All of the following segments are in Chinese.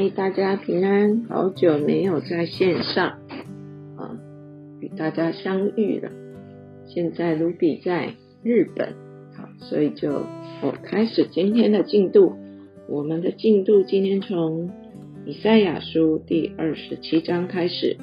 嗨，大家平安，好久没有在线上啊与大家相遇了。现在卢比在日本，好，所以就我开始今天的进度。我们的进度今天从以赛亚书第二十七章开始。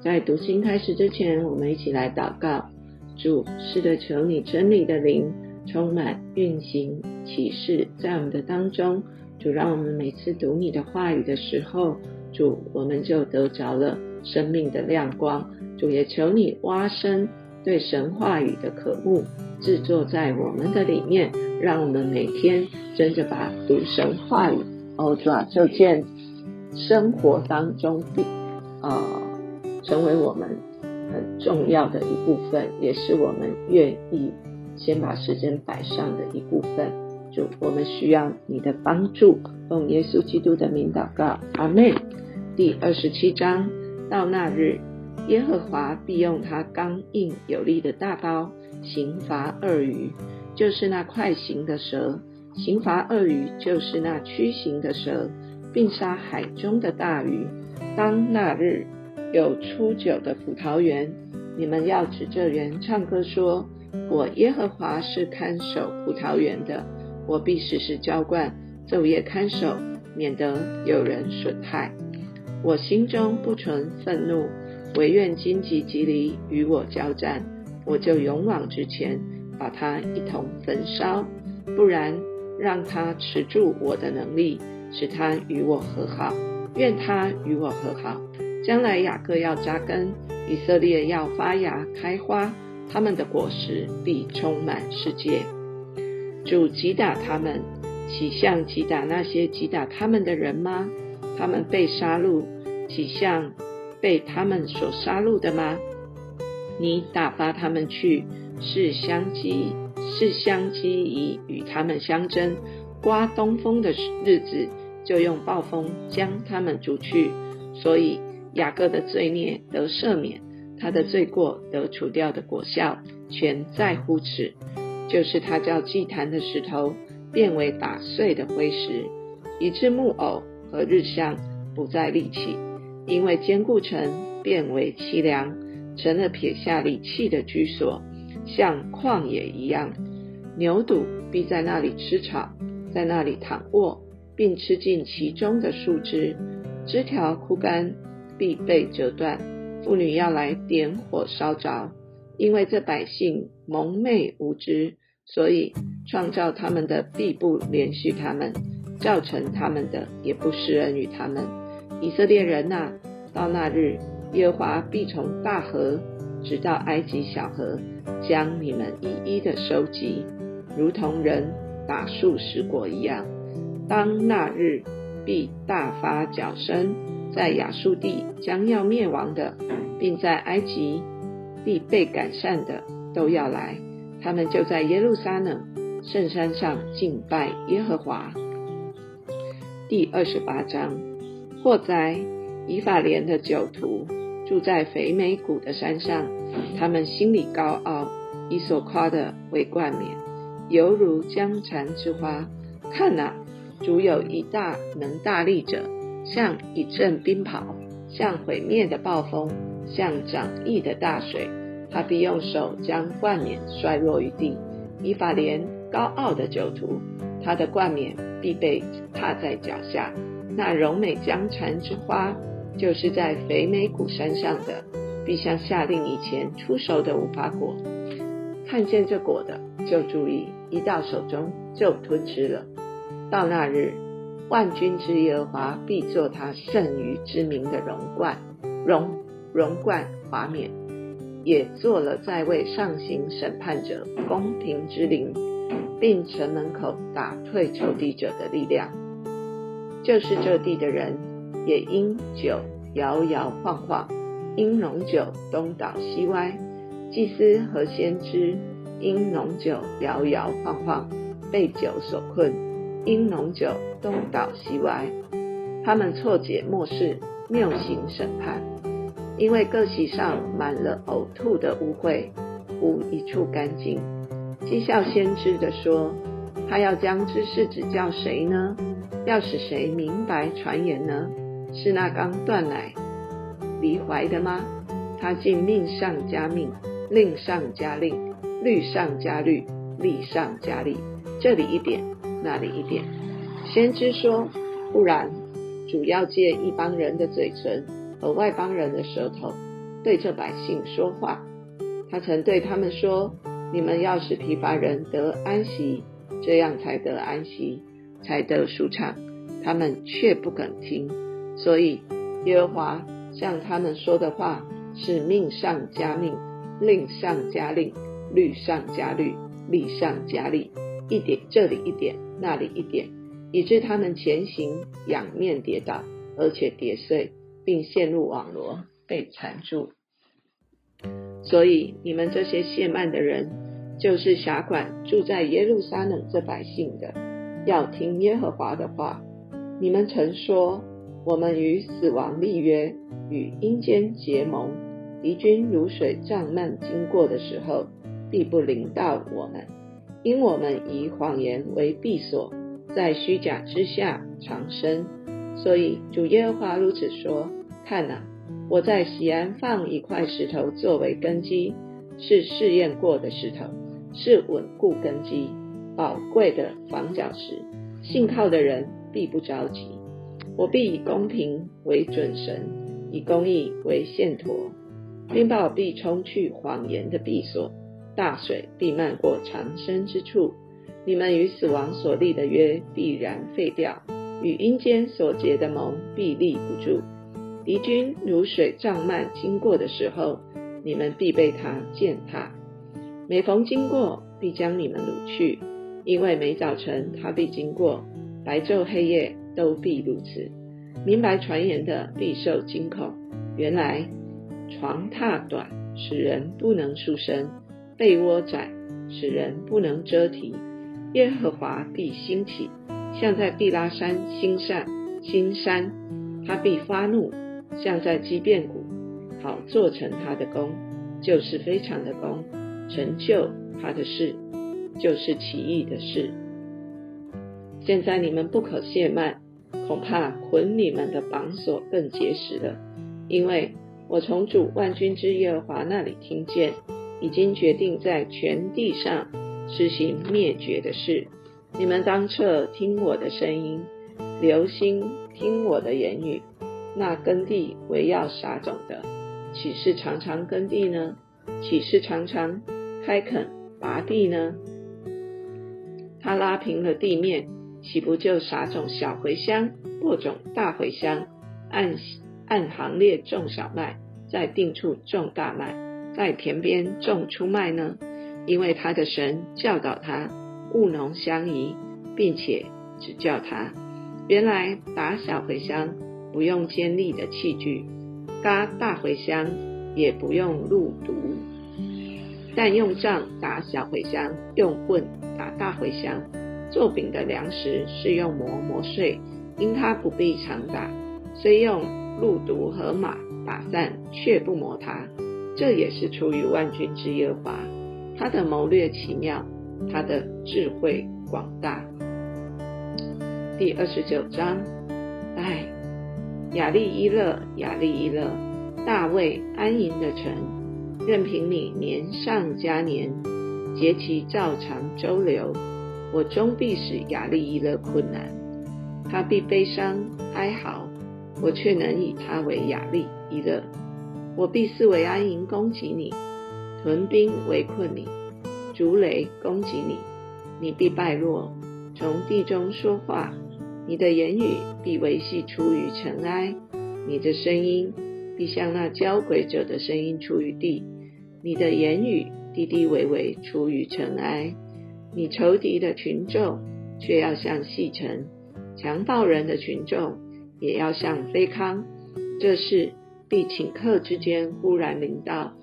在读经开始之前，我们一起来祷告：主，是的，求你真理的灵充满运行启示在我们的当中。主，让我们每次读你的话语的时候，主，我们就得着了生命的亮光。主，也求你挖深对神话语的渴慕，制作在我们的里面，让我们每天真的把读神话语，哦，主啊，就见生活当中必啊，成为我们很重要的一部分，也是我们愿意先把时间摆上的一部分。主，我们需要你的帮助，奉耶稣基督的名祷告，阿门。第二十七章，到那日，耶和华必用他刚硬有力的大刀刑罚鳄鱼，就是那快行的蛇；刑罚鳄鱼，就是那屈行的蛇，并杀海中的大鱼。当那日有初九的葡萄园，你们要指着园唱歌说：我耶和华是看守葡萄园的。我必时时浇灌，昼夜看守，免得有人损害。我心中不存愤怒，唯愿荆棘棘藜与我交战，我就勇往直前，把它一同焚烧。不然，让它持住我的能力，使它与我和好。愿它与我和好。将来雅各要扎根，以色列要发芽开花，他们的果实必充满世界。主击打他们，岂像击打那些击打他们的人吗？他们被杀戮，岂像被他们所杀戮的吗？你打发他们去，是相机，是相机以与他们相争。刮东风的日子，就用暴风将他们逐去。所以雅各的罪孽得赦免，他的罪过得除掉的果效，全在乎此。就是他叫祭坛的石头变为打碎的灰石，以致木偶和日向不再立起，因为坚固城变为凄凉，成了撇下礼器的居所，像旷野一样。牛犊必在那里吃草，在那里躺卧，并吃尽其中的树枝，枝条枯干，必被折断。妇女要来点火烧着。因为这百姓蒙昧无知，所以创造他们的必不连续他们，造成他们的也不施恩于他们。以色列人呐，到那日，耶和华必从大河直到埃及小河，将你们一一的收集，如同人打树拾果一样。当那日，必大发脚声，在亚述地将要灭亡的，并在埃及。必被改善的都要来，他们就在耶路撒冷圣山上敬拜耶和华。第二十八章，祸灾以法莲的酒徒住在肥美谷的山上，他们心里高傲，以所夸的为冠冕，犹如江蚕之花。看哪，主有一大能大力者，像一阵冰雹，像毁灭的暴风。像涨溢的大水，他必用手将冠冕摔落于地。以法莲高傲的酒徒，他的冠冕必被踏在脚下。那柔美江蝉之花，就是在肥美谷山上的，必像下令以前出熟的无花果。看见这果的，就注意，一到手中就吞吃了。到那日，万军之耶和华必作他圣余之名的荣冠，荣。荣冠华冕，也做了在位上行审判者公平之灵，并城门口打退仇敌者的力量。就是这地的人，也因酒摇摇晃晃，因浓酒东倒西歪。祭司和先知因浓酒摇摇晃晃，被酒所困，因浓酒东倒西歪。他们错解末世，谬行审判。因为各席上满了呕吐的污秽，无一处干净。讥笑先知的说：“他要将知识指教谁呢？要使谁明白传言呢？是那刚断奶离怀的吗？他竟命上加命，令上加令，律上加律，利上加利。这里一点，那里一点。先知说：不然，主要借一帮人的嘴唇和外邦人的舌头，对着百姓说话。他曾对他们说：你们要使疲乏人得安息，这样才得安息，才得舒畅。他们却不肯听，所以耶和华向他们说的话是命上加命，令上加令，律上加律，利上加利，一点这里一点，那里一点，以致他们前行仰面跌倒，而且跌碎，并陷入网罗，被缠住。所以你们这些谢曼的人，就是辖管住在耶路撒冷这百姓的，要听耶和华的话。你们曾说，我们与死亡立约，与阴间结盟，敌军如水涨漫经过的时候，必不临到我们，因我们以谎言为避所，在虚假之下藏身。所以主耶和华如此说：看哪，我在西安放一块石头作为根基，是试验过的石头，是稳固根基、宝贵的防角石，信靠的人。必不着急，我必以公平为准绳，以公义为线砣，冰雹必冲去谎言的闭锁，大水必漫过藏身之处。你们与死亡所立的约必然废掉，与阴间所结的盟必立不住。敌军如水涨漫经过的时候，你们必被他践踏；每逢经过，必将你们掳去，因为每早晨他必经过。白昼黑夜都必如此。明白传言的必受惊恐。原来床榻短，使人不能束身；被窝窄，使人不能遮体。耶和华必兴起，像在毕拉山新山新山，他必发怒，像在基变谷，好做成他的功，就是非常的功，成就他的事，就是奇异的事。现在你们不可懈慢，恐怕捆你们的绑索更结实了。因为我从主万军之耶和华那里听见，已经决定在全地上实行灭绝的事。你们当侧听我的声音，留心听我的言语。那耕地为要撒种的，岂是常常耕地呢？岂是常常开垦拔地呢？他拉平了地面。岂不就撒种小茴香，播种大茴香，按按行列种小麦，在定处种大麦，在田边种出麦呢？因为他的神教导他务农相宜，并且指教他。原来打小茴香不用尖利的器具，嘎大茴香也不用路毒，但用杖打小茴香，用棍打大茴香。做饼的粮食是用磨磨碎，因它不必常打，虽用鹿毒和马打散，却不磨它。这也是出于万军之耶和华，他的谋略奇妙，他的智慧广大。第二十九章，唉，雅利伊勒，雅利伊勒，大卫安营的城，任凭你年上加年，节期照常周流。我终必使雅利伊勒困难，他必悲伤哀嚎，我却能以他为雅利伊勒。我必四围安营攻击你，屯兵围困你，竹雷攻击你，你必败落。从地中说话，你的言语必维系出于尘埃，你的声音必像那交鬼者的声音出于地，你的言语低低微微出于尘埃。你仇敌的群众却要像细尘，强暴人的群众也要像飞康。这事必顷刻之间忽然临到。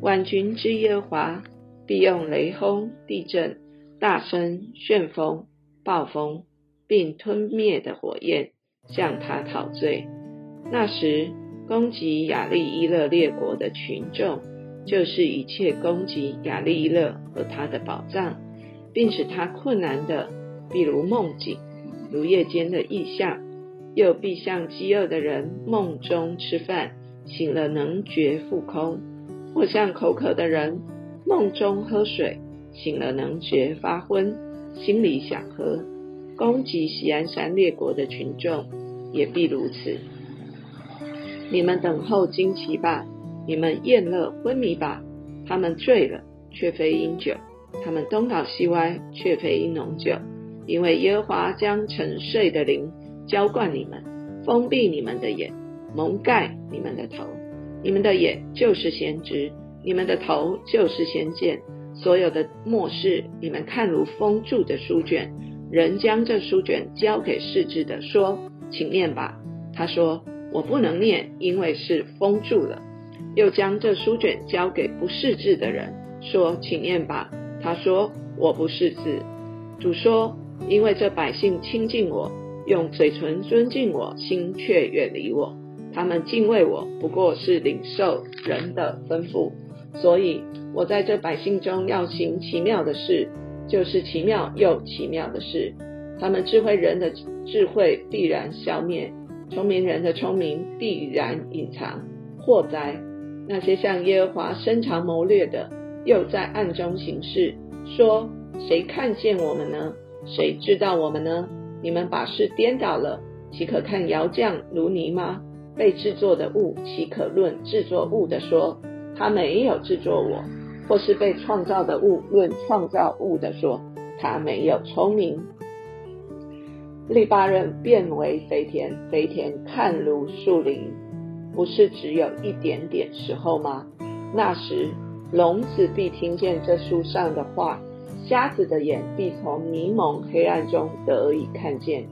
万军之耶华必用雷轰、地震、大声旋风、暴风，并吞灭的火焰向他讨罪。那时攻击亚利伊勒列国的群众，就是一切攻击亚利伊勒和他的宝藏。并使他困难的，比如梦境，如夜间的异象，又必像饥饿的人梦中吃饭，醒了能觉腹空；或像口渴的人梦中喝水，醒了能觉发昏，心里想喝。攻击西安山列国的群众也必如此。你们等候惊奇吧，你们厌乐昏迷吧。他们醉了，却非因酒；他们东倒西歪，却非因浓酒。因为耶和华将沉睡的灵浇灌你们，封闭你们的眼，蒙盖你们的头。你们的眼就是先知，你们的头就是先见。所有的末世，你们看如封住的书卷。人将这书卷交给世智的，说：“请念吧。”他说：“我不能念，因为是封住了。”又将这书卷交给不识字的人，说：“请念吧。”他说：“我不识字。”主说：“因为这百姓亲近我，用嘴唇尊敬我，心却远离我。他们敬畏我，不过是领受人的吩咐。所以我在这百姓中要行奇妙的事。”就是奇妙又奇妙的事，他们智慧人的智慧必然消灭，聪明人的聪明必然隐藏。祸灾！那些向耶和华深藏谋略的，又在暗中行事，说：谁看见我们呢？谁知道我们呢？你们把事颠倒了，岂可看窑匠如泥吗？被制作的物，岂可论制作物的说，他没有制作我？或是被创造的物论创造物的说，他没有聪明。利巴人变为肥田，肥田看如树林，不是只有一点点时候吗？那时聋子必听见这书上的话，瞎子的眼必从迷蒙黑暗中得以看见。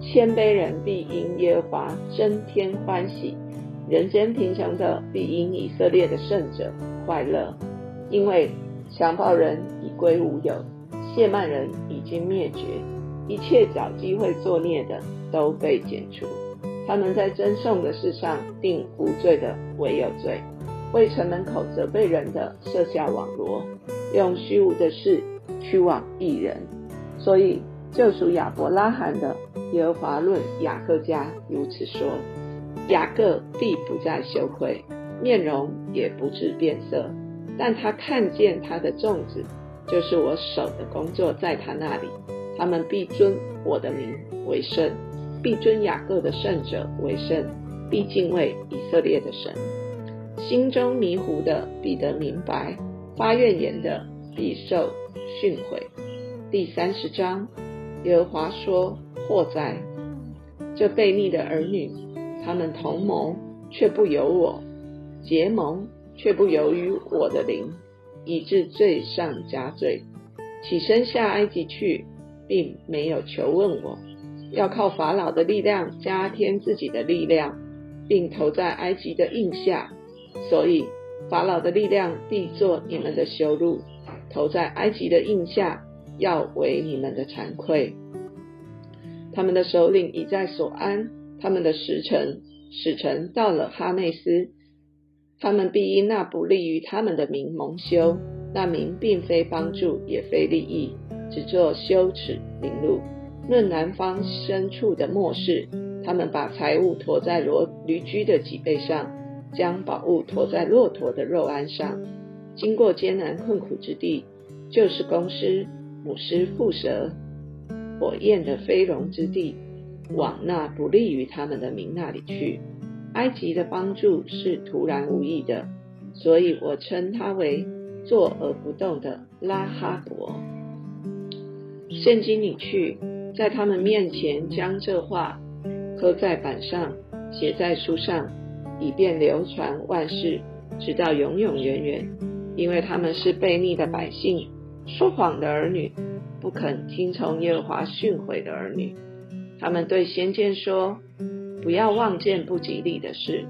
谦卑人必因耶和华增添欢喜，人间贫穷的必因以色列的圣者快乐。因为强暴人已归无有，亵慢人已经灭绝，一切找机会作孽的都被剪除。他们在争讼的事上定无罪的唯有罪，为城门口责备人的设下网罗，用虚无的事驱往异人。所以救赎亚伯拉罕的耶和华论雅各家如此说：雅各必不再羞愧，面容也不至变色。但他看见他的粽子，就是我手的工作，在他那里，他们必尊我的名为圣，必尊雅各的圣者为圣，必敬畏以色列的神。心中迷糊的必得明白，发怨言的必受训诲。第三十章，耶和华说：祸哉！这悖逆的儿女，他们同谋却不由我，结盟。却不由于我的灵，以致罪上加罪。起身下埃及去，并没有求问我，要靠法老的力量加添自己的力量，并投在埃及的印下。所以法老的力量必作你们的羞辱，投在埃及的印下，要为你们的惭愧。他们的首领已在所安，他们的使臣使臣到了哈内斯。他们必因那不利于他们的名蒙羞，那名并非帮助，也非利益，只做羞耻凌辱。论南方深处的末世，他们把财物驮在骡驴驹的脊背上，将宝物驮在骆驼的肉鞍上，经过艰难困苦之地，就是公狮、母狮、蝮蛇、火焰的飞龙之地，往那不利于他们的名那里去。埃及的帮助是突然无意的，所以我称它为坐而不动的拉哈伯。现今你去，在他们面前将这话刻在板上，写在书上，以便流传万世，直到永永远远。因为他们是悖逆的百姓，说谎的儿女，不肯听从耶和华训诲的儿女。他们对先见说。不要望见不吉利的事，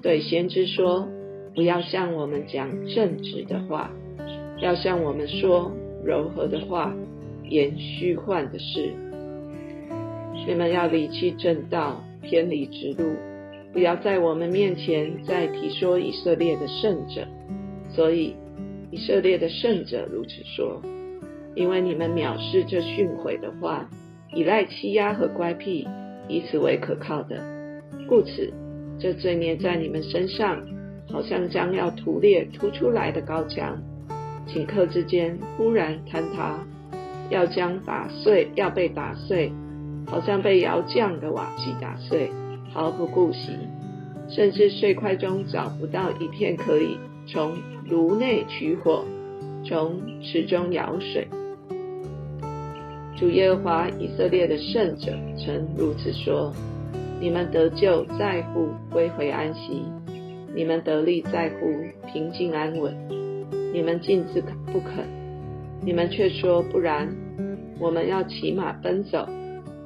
对先知说，不要向我们讲正直的话，要向我们说柔和的话，言虚幻的事。你们要离弃正道，偏离直路，不要在我们面前再提说以色列的圣者。所以以色列的圣者如此说：因为你们藐视这训诲的话，依赖欺压和乖僻，以此为可靠的。故此，这罪孽在你们身上，好像将要屠裂突出来的高墙，顷刻之间忽然坍塌，要将打碎，要被打碎，好像被窑匠的瓦器打碎，毫不顾惜，甚至碎块中找不到一片可以从炉内取火，从池中舀水。主耶和华以色列的圣者曾如此说。你们得救在乎归回安息，你们得力在乎平静安稳。你们尽自不肯，你们却说不然，我们要骑马奔走，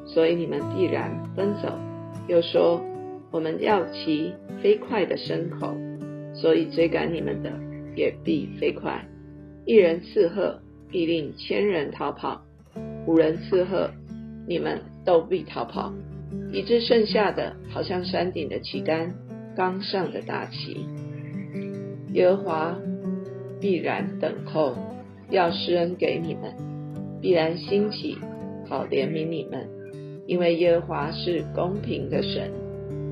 所以你们必然奔走。又说我们要骑飞快的牲口，所以追赶你们的也必飞快。一人刺鹤，必令千人逃跑；五人刺鹤，你们都必逃跑。以致剩下的，好像山顶的旗杆，刚上的大旗。耶和华必然等候，要施恩给你们；必然兴起，好怜悯你们。因为耶和华是公平的神，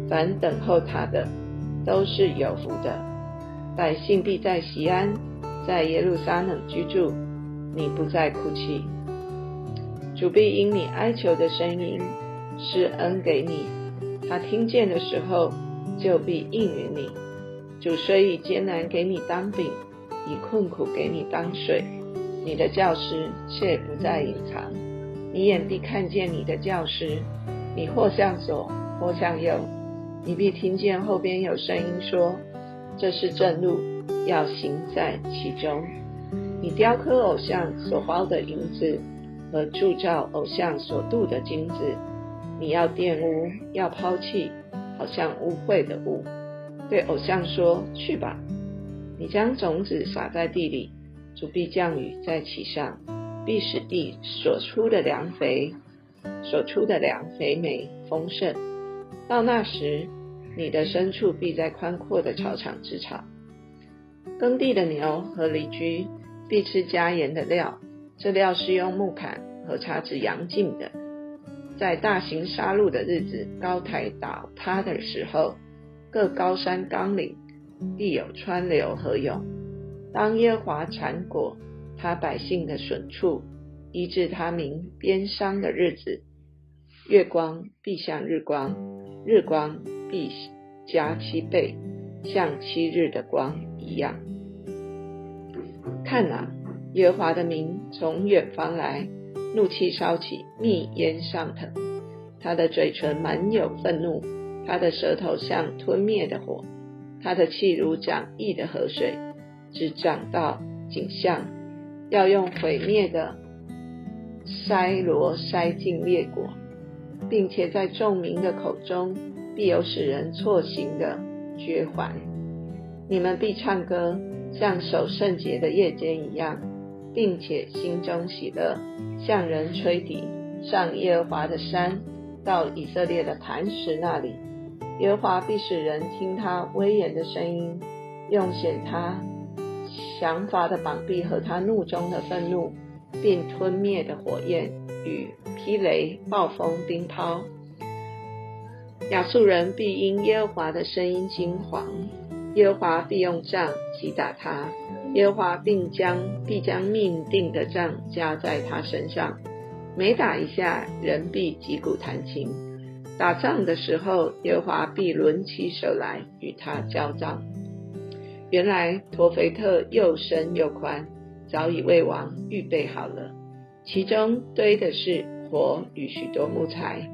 凡等候他的，都是有福的。百姓必在西安，在耶路撒冷居住，你不再哭泣。主必因你哀求的声音。施恩给你，他听见的时候就必应允你。主虽以艰难给你当饼，以困苦给你当水，你的教师却不再隐藏。你眼必看见你的教师，你或向左，或向右，你必听见后边有声音说：“这是正路，要行在其中。”你雕刻偶像所包的银子，和铸造偶像所镀的金子。你要玷污，要抛弃，好像污秽的污。对偶像说：“去吧。”你将种子撒在地里，主必降雨在其上，必使地所出的粮肥，所出的粮肥美丰盛。到那时，你的牲畜必在宽阔的草场之草。耕地的牛和犁驹必吃加盐的料，这料是用木砍和叉子扬进的。在大型杀戮的日子，高台倒塌的时候，各高山冈岭必有川流河涌。当耶和华铲果他百姓的损处，医治他民边伤的日子，月光必像日光，日光必加七倍，像七日的光一样。看啊，耶和华的名从远方来。怒气烧起，密烟上腾。他的嘴唇满有愤怒，他的舌头像吞灭的火，他的气如涨溢的河水，只涨到景象，要用毁灭的筛罗筛尽列国，并且在众民的口中必有使人错行的绝环。你们必唱歌，像守圣节的夜间一样。并且心中喜乐，向人吹笛，上耶和华的山，到以色列的磐石那里。耶和华必使人听他威严的声音，用显他降罚的膀臂和他怒中的愤怒，并吞灭的火焰与霹雷、暴风、冰雹。亚述人必因耶和华的声音惊惶，耶和华必用杖击打他。耶和华并将必将命定的杖加在他身上，每打一下，人必击鼓弹琴。打仗的时候，耶和华必抡起手来与他交战。原来陀斐特又深又宽，早已为王预备好了，其中堆的是火与许多木材。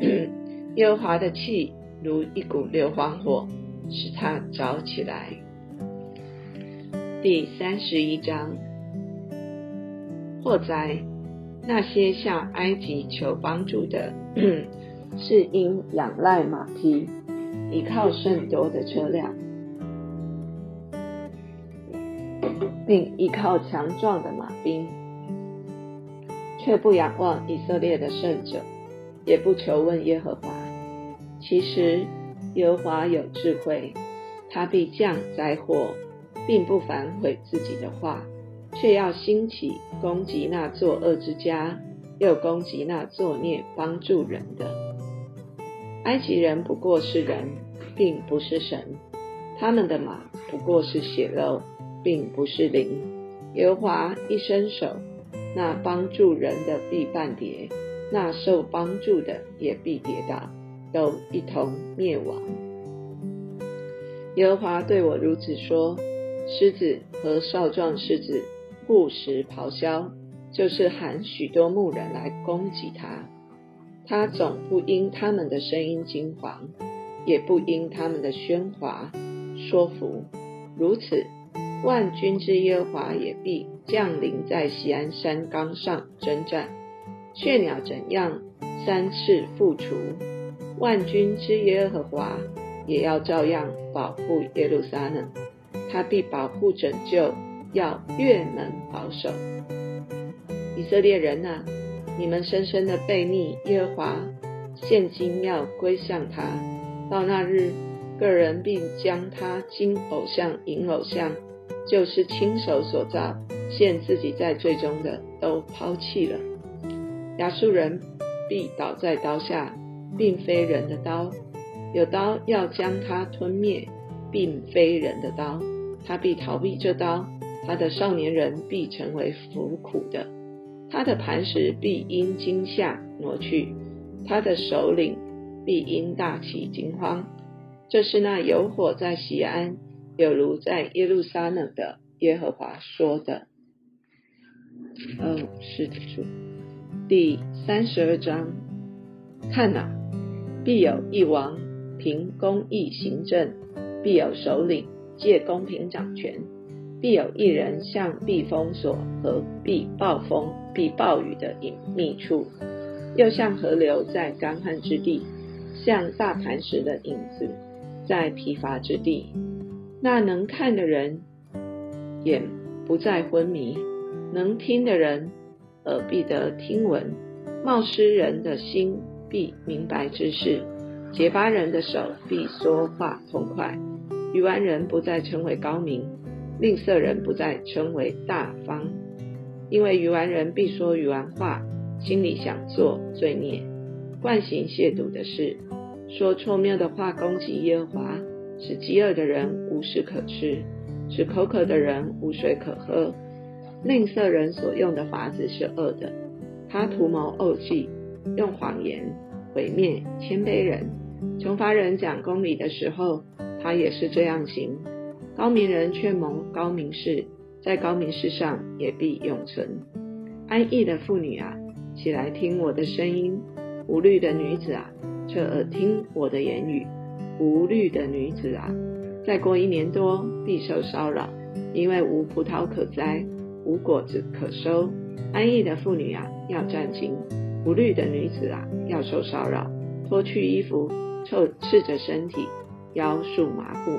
耶和华的气如一股硫磺火，使他着起来。第三十一章，或哉，那些向埃及求帮助的，是因仰赖马匹，依靠甚多的车辆，并依靠强壮的马兵，却不仰望以色列的圣者，也不求问耶和华。其实耶和华有智慧，他必降灾祸。并不反悔自己的话，却要兴起攻击那作恶之家，又攻击那作孽帮助人的。埃及人不过是人，并不是神；他们的马不过是血肉，并不是灵。耶和华一伸手，那帮助人的必半跌，那受帮助的也必跌倒，都一同灭亡。耶和华对我如此说：狮子和少壮狮子不时咆哮。就是喊许多牧人来攻击他，他总不因他们的声音惊惶，也不因他们的喧哗说服。如此，万军之耶和华也必降临在西安山冈上征战。雀鸟怎样三次复除，万军之耶和华也要照样保护耶路撒冷。他必保护拯救，要越能保守。以色列人呐，你们深深的背逆耶和华，现今要归向他。到那日，个人必将他金偶像、银偶像，就是亲手所造、陷自己在最终的，都抛弃了。亚述人必倒在刀下，并非人的刀，有刀要将他吞灭，并非人的刀，他必逃避这刀，他的少年人必成为服苦的。他的磐石必因惊吓挪去，他的首领必因大起惊慌。这是那有火在西安，有如在耶路撒冷的耶和华说的。哦，是的，主。第三十二章，看哪，必有一王凭公义行政，必有首领借公平掌权。必有一人向避风所和避暴风、避暴雨的隐秘处，又像河流在干旱之地，像大磐石的影子在疲乏之地。那能看的人眼不再昏迷，能听的人耳必得听闻。冒失人的心必明白之事，结巴人的手必说话痛快，愚顽人不再称为高明。吝啬人不再称为大方，因为愚顽人必说愚顽话，心里想做罪孽，惯行亵渎的事，说错谬的话攻击耶和华，使饥饿的人无食可吃，使口渴的人无水可喝。吝啬人所用的法子是恶的，他图谋恶计，用谎言毁灭谦卑人。穷乏人讲公理的时候，他也是这样行。高明人却蒙高明事，在高明事上也必永存。安逸的妇女啊，起来听我的声音；无虑的女子啊，侧耳听我的言语。无虑的女子啊，再过一年多必受骚扰，因为无葡萄可摘，无果子可收。安逸的妇女啊，要站紧；无虑的女子啊，要受骚扰，脱去衣服，臭赤着身体，腰束麻布。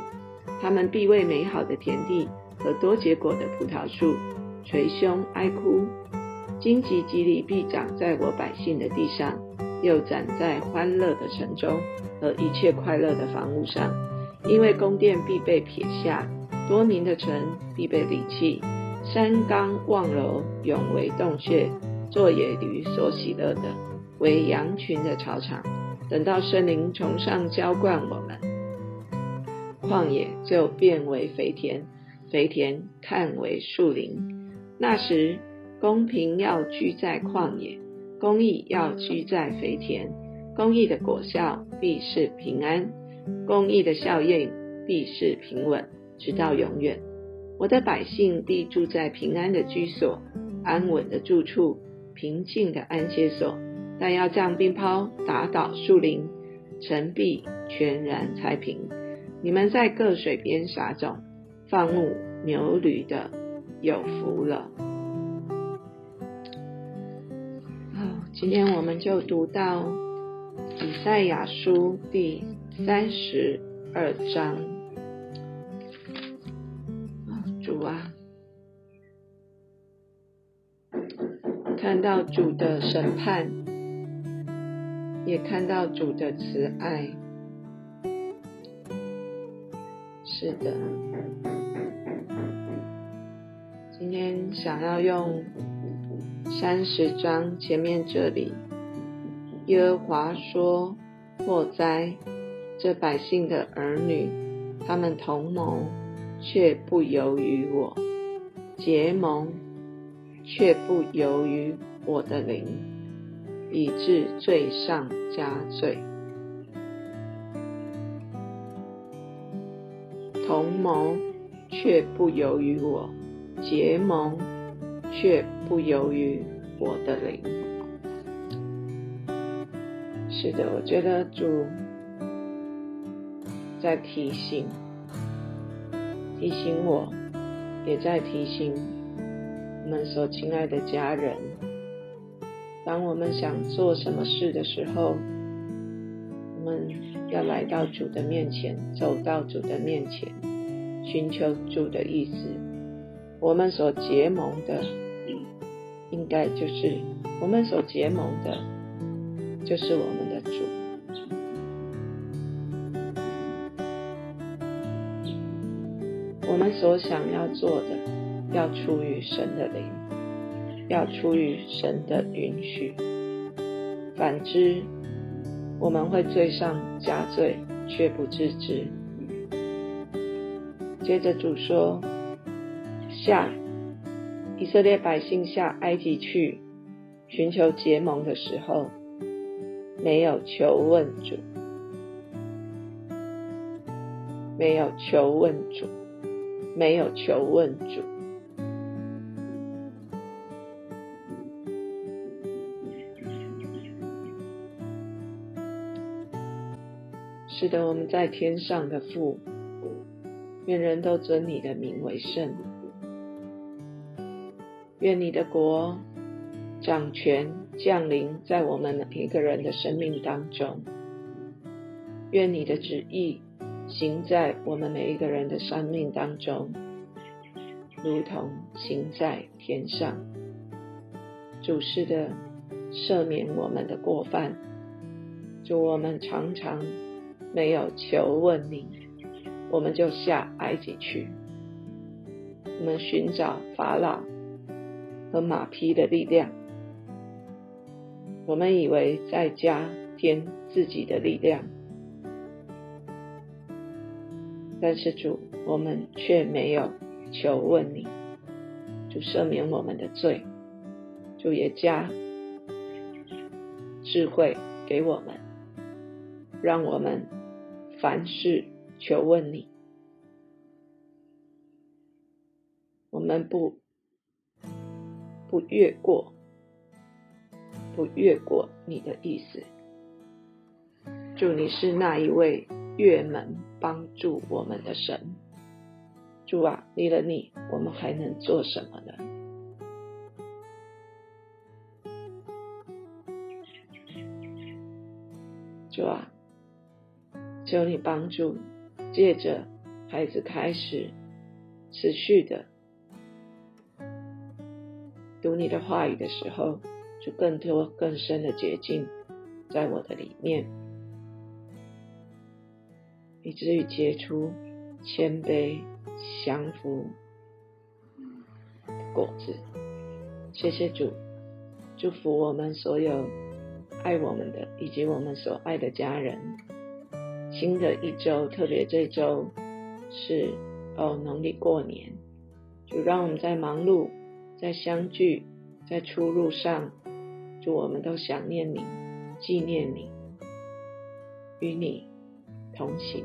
他们必为美好的田地和多结果的葡萄树捶胸哀哭，荆棘蒺藜必长在我百姓的地上，又长在欢乐的城中和一切快乐的房屋上。因为宫殿必被撇下，多民的城必被离弃，山冈望楼永为洞穴，做野驴所喜乐的，为羊群的草场。等到森林从上浇灌我们。旷野就变为肥田，肥田看为树林。那时，公平要居在旷野，公义要居在肥田。公义的果效必是平安，公义的效应必是平稳，直到永远。我的百姓必住在平安的居所，安稳的住处，平静的安歇所。但要将冰雹，打倒树林，城壁全然拆平。你们在各水边撒种、放牧牛驴的，有福了。好，今天我们就读到以赛亚书第三十二章。主啊，看到主的审判，也看到主的慈爱。是的，今天想要用三十章前面这里，耶和华说：“祸灾，这百姓的儿女，他们同谋，却不由于我；结盟，却不由于我的灵，以致罪上加罪。同谋，却不由于我；结盟。”却不由于我的灵。是的，我觉得主在提醒，提醒我，也在提醒我们所亲爱的家人。当我们想做什么事的时候，我们要来到主的面前，走到主的面前，寻求主的意思。我们所结盟的。应该就是我们所结盟的，就是我们的主。我们所想要做的，要出于神的灵，要出于神的允许。反之，我们会罪上加罪，却不自知。接着主说：“下。”以色列百姓下埃及去寻求结盟的时候，没有求问主，没有求问主，没有求问主。是的，我们在天上的父，愿人都尊你的名为圣。愿你的国掌权降临在我们每一个人的生命当中。愿你的旨意行在我们每一个人的生命当中，如同行在天上。主是的，赦免我们的过犯。主，我们常常没有求问你，我们就下埃及去。我们寻找法老。和马匹的力量，我们以为在加添自己的力量，但是主，我们却没有求问你，主赦免我们的罪，主也加智慧给我们，让我们凡事求问你，我们不。不越过，不越过你的意思。祝你是那一位越门帮助我们的神。主啊，离了你，我们还能做什么呢？主啊，求你帮助，借着孩子开始持续的。读你的话语的时候，就更多更深的捷径在我的里面，以至于结出谦卑、降服果子。谢谢主，祝福我们所有爱我们的以及我们所爱的家人。新的一周，特别这周是哦农历过年，就让我们在忙碌。在相聚，在出入上，祝我们都想念你，纪念你，与你同行，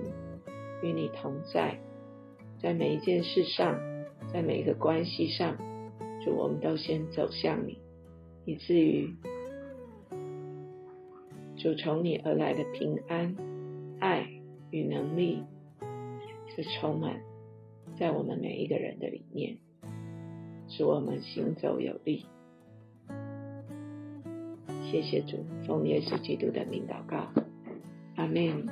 与你同在，在每一件事上，在每一个关系上，祝我们都先走向你，以至于主从你而来的平安、爱与能力是充满在我们每一个人的里面，使我们行走有力。谢谢主，奉耶稣基督的名祷告，阿门。